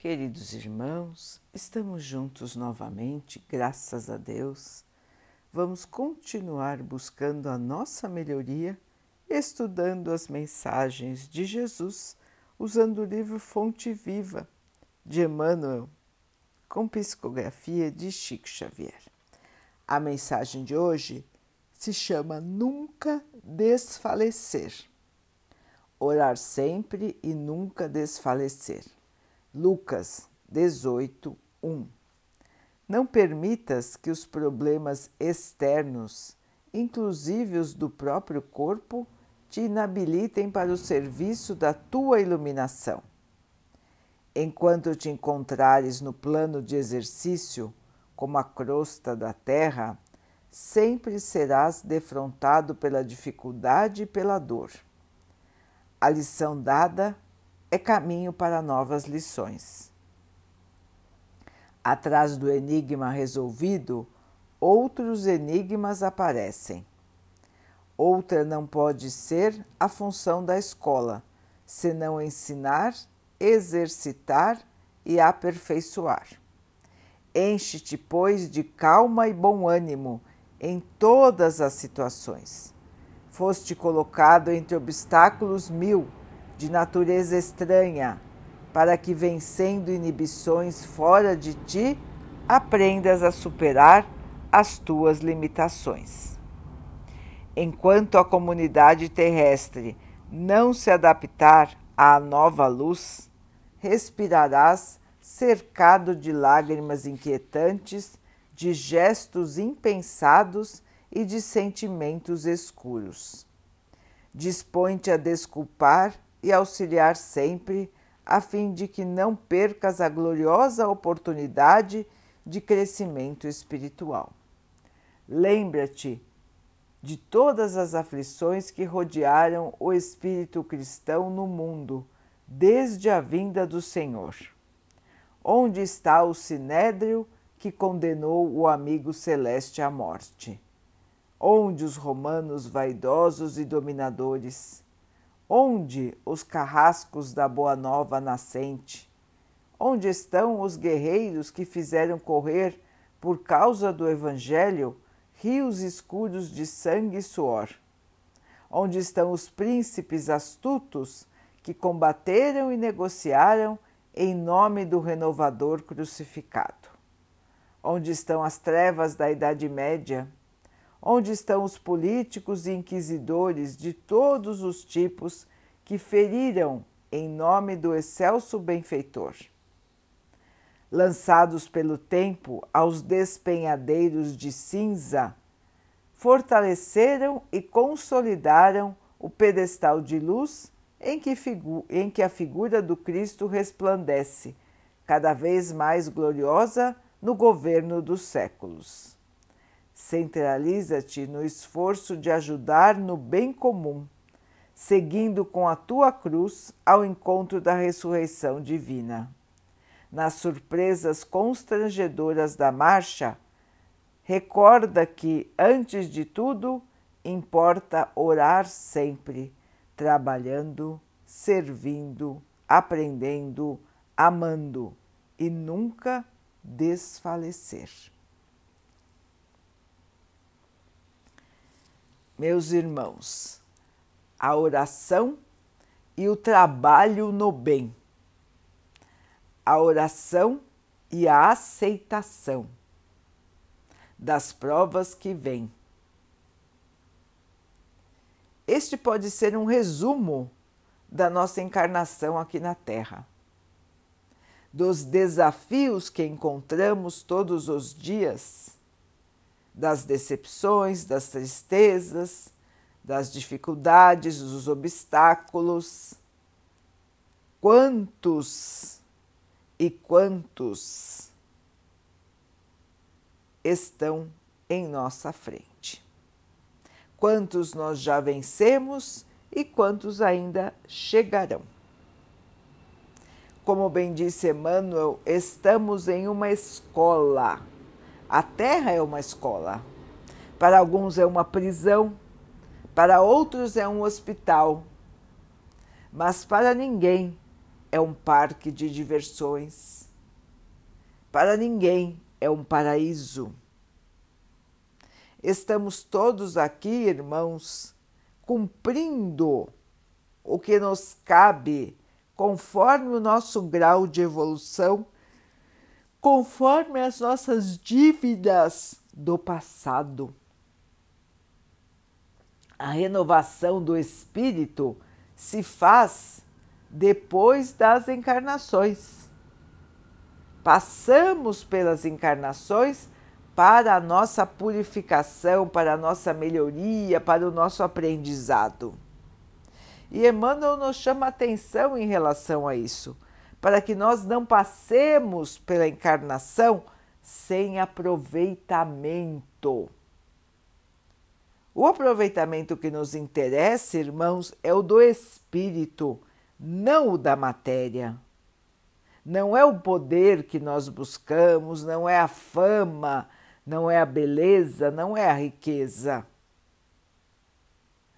Queridos irmãos, estamos juntos novamente, graças a Deus. Vamos continuar buscando a nossa melhoria, estudando as mensagens de Jesus, usando o livro Fonte Viva de Emmanuel, com psicografia de Chico Xavier. A mensagem de hoje se chama Nunca Desfalecer. Orar sempre e nunca desfalecer. Lucas 18, 1. Não permitas que os problemas externos, inclusive os do próprio corpo, te inabilitem para o serviço da tua iluminação. Enquanto te encontrares no plano de exercício, como a crosta da terra, sempre serás defrontado pela dificuldade e pela dor. A lição dada é caminho para novas lições. Atrás do enigma resolvido, outros enigmas aparecem. Outra não pode ser a função da escola, senão ensinar, exercitar e aperfeiçoar. Enche-te, pois, de calma e bom ânimo em todas as situações. Foste colocado entre obstáculos mil de natureza estranha, para que, vencendo inibições fora de ti, aprendas a superar as tuas limitações. Enquanto a comunidade terrestre não se adaptar à nova luz, respirarás cercado de lágrimas inquietantes, de gestos impensados e de sentimentos escuros. Dispõe-te a desculpar e auxiliar sempre, a fim de que não percas a gloriosa oportunidade de crescimento espiritual. Lembra-te de todas as aflições que rodearam o espírito cristão no mundo desde a vinda do Senhor. Onde está o sinédrio que condenou o amigo celeste à morte? Onde os romanos vaidosos e dominadores? Onde os carrascos da Boa Nova nascente? Onde estão os guerreiros que fizeram correr, por causa do Evangelho, rios escuros de sangue e suor? Onde estão os príncipes astutos que combateram e negociaram em nome do renovador crucificado? Onde estão as trevas da Idade Média? Onde estão os políticos e inquisidores de todos os tipos que feriram em nome do excelso benfeitor? Lançados pelo tempo aos despenhadeiros de cinza, fortaleceram e consolidaram o pedestal de luz em que, em que a figura do Cristo resplandece, cada vez mais gloriosa no governo dos séculos. Centraliza-te no esforço de ajudar no bem comum, seguindo com a tua cruz ao encontro da ressurreição divina. Nas surpresas constrangedoras da marcha, recorda que, antes de tudo, importa orar sempre, trabalhando, servindo, aprendendo, amando e nunca desfalecer. Meus irmãos, a oração e o trabalho no bem, a oração e a aceitação das provas que vêm. Este pode ser um resumo da nossa encarnação aqui na Terra, dos desafios que encontramos todos os dias das decepções, das tristezas, das dificuldades, dos obstáculos. Quantos e quantos estão em nossa frente? Quantos nós já vencemos e quantos ainda chegarão? Como bem disse Emmanuel, estamos em uma escola a Terra é uma escola. Para alguns é uma prisão, para outros é um hospital. Mas para ninguém é um parque de diversões. Para ninguém é um paraíso. Estamos todos aqui, irmãos, cumprindo o que nos cabe conforme o nosso grau de evolução, conforme as nossas dívidas do passado. A renovação do espírito se faz depois das encarnações. Passamos pelas encarnações para a nossa purificação, para a nossa melhoria, para o nosso aprendizado. E Emmanuel nos chama atenção em relação a isso, para que nós não passemos pela encarnação sem aproveitamento. O aproveitamento que nos interessa, irmãos, é o do espírito, não o da matéria. Não é o poder que nós buscamos, não é a fama, não é a beleza, não é a riqueza.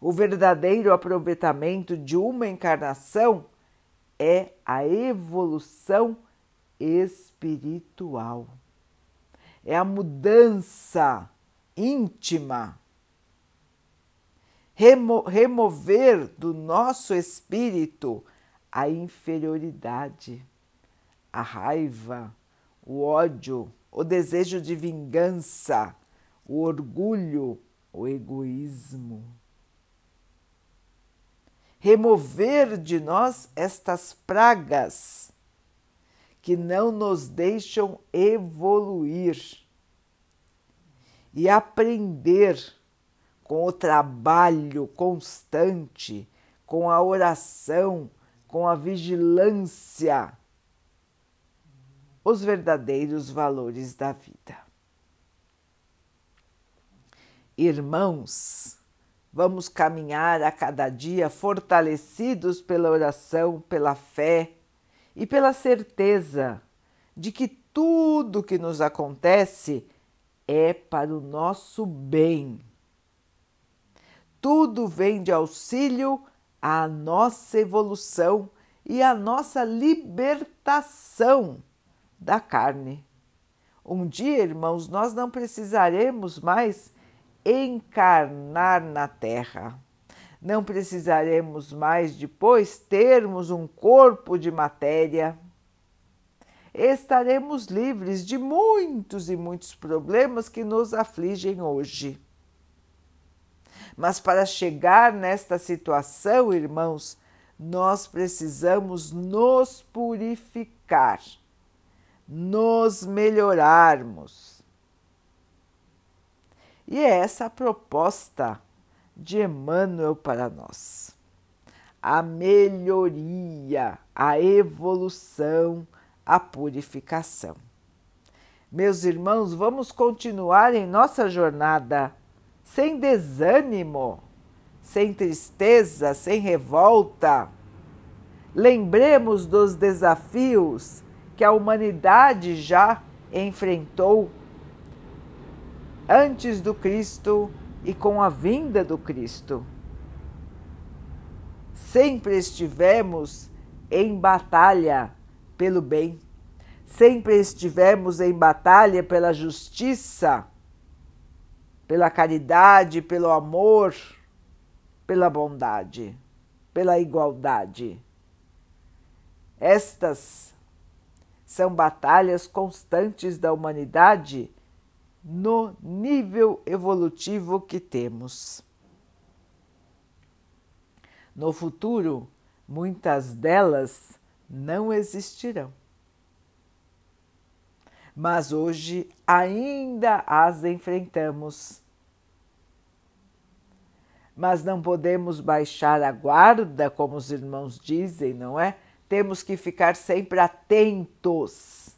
O verdadeiro aproveitamento de uma encarnação é a evolução espiritual. É a mudança íntima. Remo remover do nosso espírito a inferioridade, a raiva, o ódio, o desejo de vingança, o orgulho, o egoísmo. Remover de nós estas pragas que não nos deixam evoluir e aprender com o trabalho constante, com a oração, com a vigilância os verdadeiros valores da vida. Irmãos, vamos caminhar a cada dia fortalecidos pela oração, pela fé e pela certeza de que tudo que nos acontece é para o nosso bem. Tudo vem de auxílio à nossa evolução e à nossa libertação da carne. Um dia, irmãos, nós não precisaremos mais encarnar na terra. Não precisaremos mais depois termos um corpo de matéria. Estaremos livres de muitos e muitos problemas que nos afligem hoje. Mas para chegar nesta situação, irmãos, nós precisamos nos purificar nos melhorarmos. E é essa a proposta de Emmanuel para nós. A melhoria, a evolução, a purificação. Meus irmãos, vamos continuar em nossa jornada sem desânimo, sem tristeza, sem revolta. Lembremos dos desafios que a humanidade já enfrentou antes do Cristo e com a vinda do Cristo. Sempre estivemos em batalha pelo bem, sempre estivemos em batalha pela justiça, pela caridade, pelo amor, pela bondade, pela igualdade. Estas são batalhas constantes da humanidade no nível evolutivo que temos. No futuro, muitas delas não existirão. Mas hoje ainda as enfrentamos. Mas não podemos baixar a guarda, como os irmãos dizem, não é? temos que ficar sempre atentos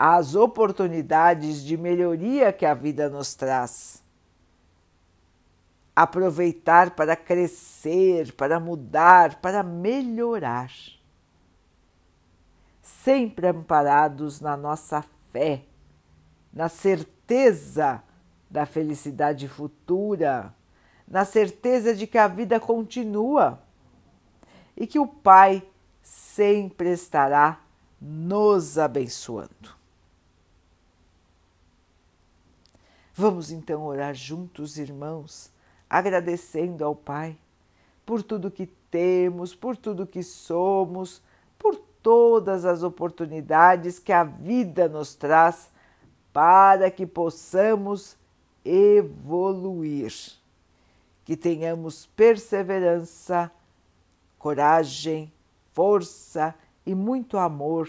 às oportunidades de melhoria que a vida nos traz. Aproveitar para crescer, para mudar, para melhorar. Sempre amparados na nossa fé, na certeza da felicidade futura, na certeza de que a vida continua e que o Pai sempre estará nos abençoando. Vamos então orar juntos, irmãos, agradecendo ao Pai por tudo que temos, por tudo que somos, por todas as oportunidades que a vida nos traz para que possamos evoluir, que tenhamos perseverança, coragem, força e muito amor